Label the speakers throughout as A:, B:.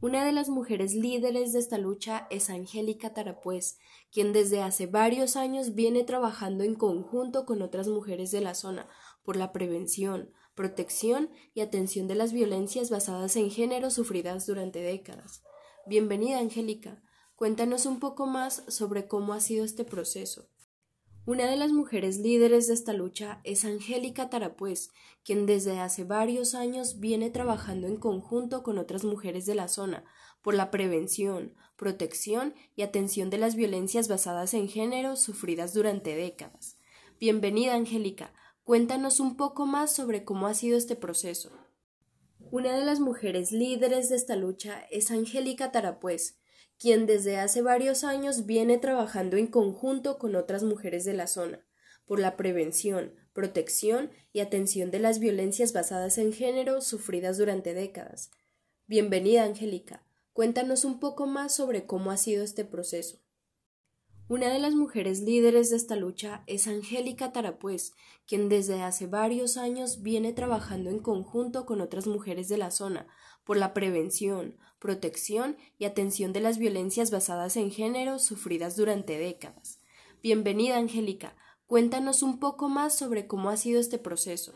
A: Una de las mujeres líderes de esta lucha es Angélica Tarapuez, quien desde hace varios años viene trabajando en conjunto con otras mujeres de la zona por la prevención, protección y atención de las violencias basadas en género sufridas durante décadas. Bienvenida, Angélica. Cuéntanos un poco más sobre cómo ha sido este proceso. Una de las mujeres líderes de esta lucha es Angélica Tarapuez, quien desde hace varios años viene trabajando en conjunto con otras mujeres de la zona por la prevención, protección y atención de las violencias basadas en género sufridas durante décadas. Bienvenida, Angélica. Cuéntanos un poco más sobre cómo ha sido este proceso. Una de las mujeres líderes de esta lucha es Angélica Tarapuez, quien desde hace varios años viene trabajando en conjunto con otras mujeres de la zona por la prevención, protección y atención de las violencias basadas en género sufridas durante décadas. Bienvenida, Angélica. Cuéntanos un poco más sobre cómo ha sido este proceso. Una de las mujeres líderes de esta lucha es Angélica Tarapuez, quien desde hace varios años viene trabajando en conjunto con otras mujeres de la zona por la prevención, protección y atención de las violencias basadas en género sufridas durante décadas. Bienvenida, Angélica. Cuéntanos un poco más sobre cómo ha sido este proceso.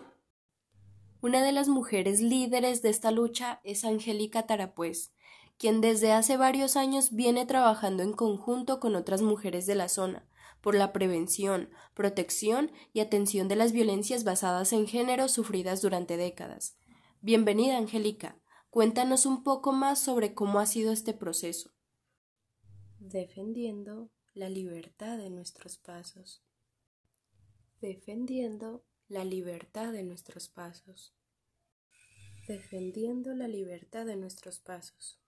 A: Una de las mujeres líderes de esta lucha es Angélica Tarapuez, quien desde hace varios años viene trabajando en conjunto con otras mujeres de la zona por la prevención, protección y atención de las violencias basadas en género sufridas durante décadas. Bienvenida, Angélica. Cuéntanos un poco más sobre cómo ha sido este proceso.
B: Defendiendo la libertad de nuestros pasos. Defendiendo la libertad de nuestros pasos. Defendiendo la libertad de nuestros pasos.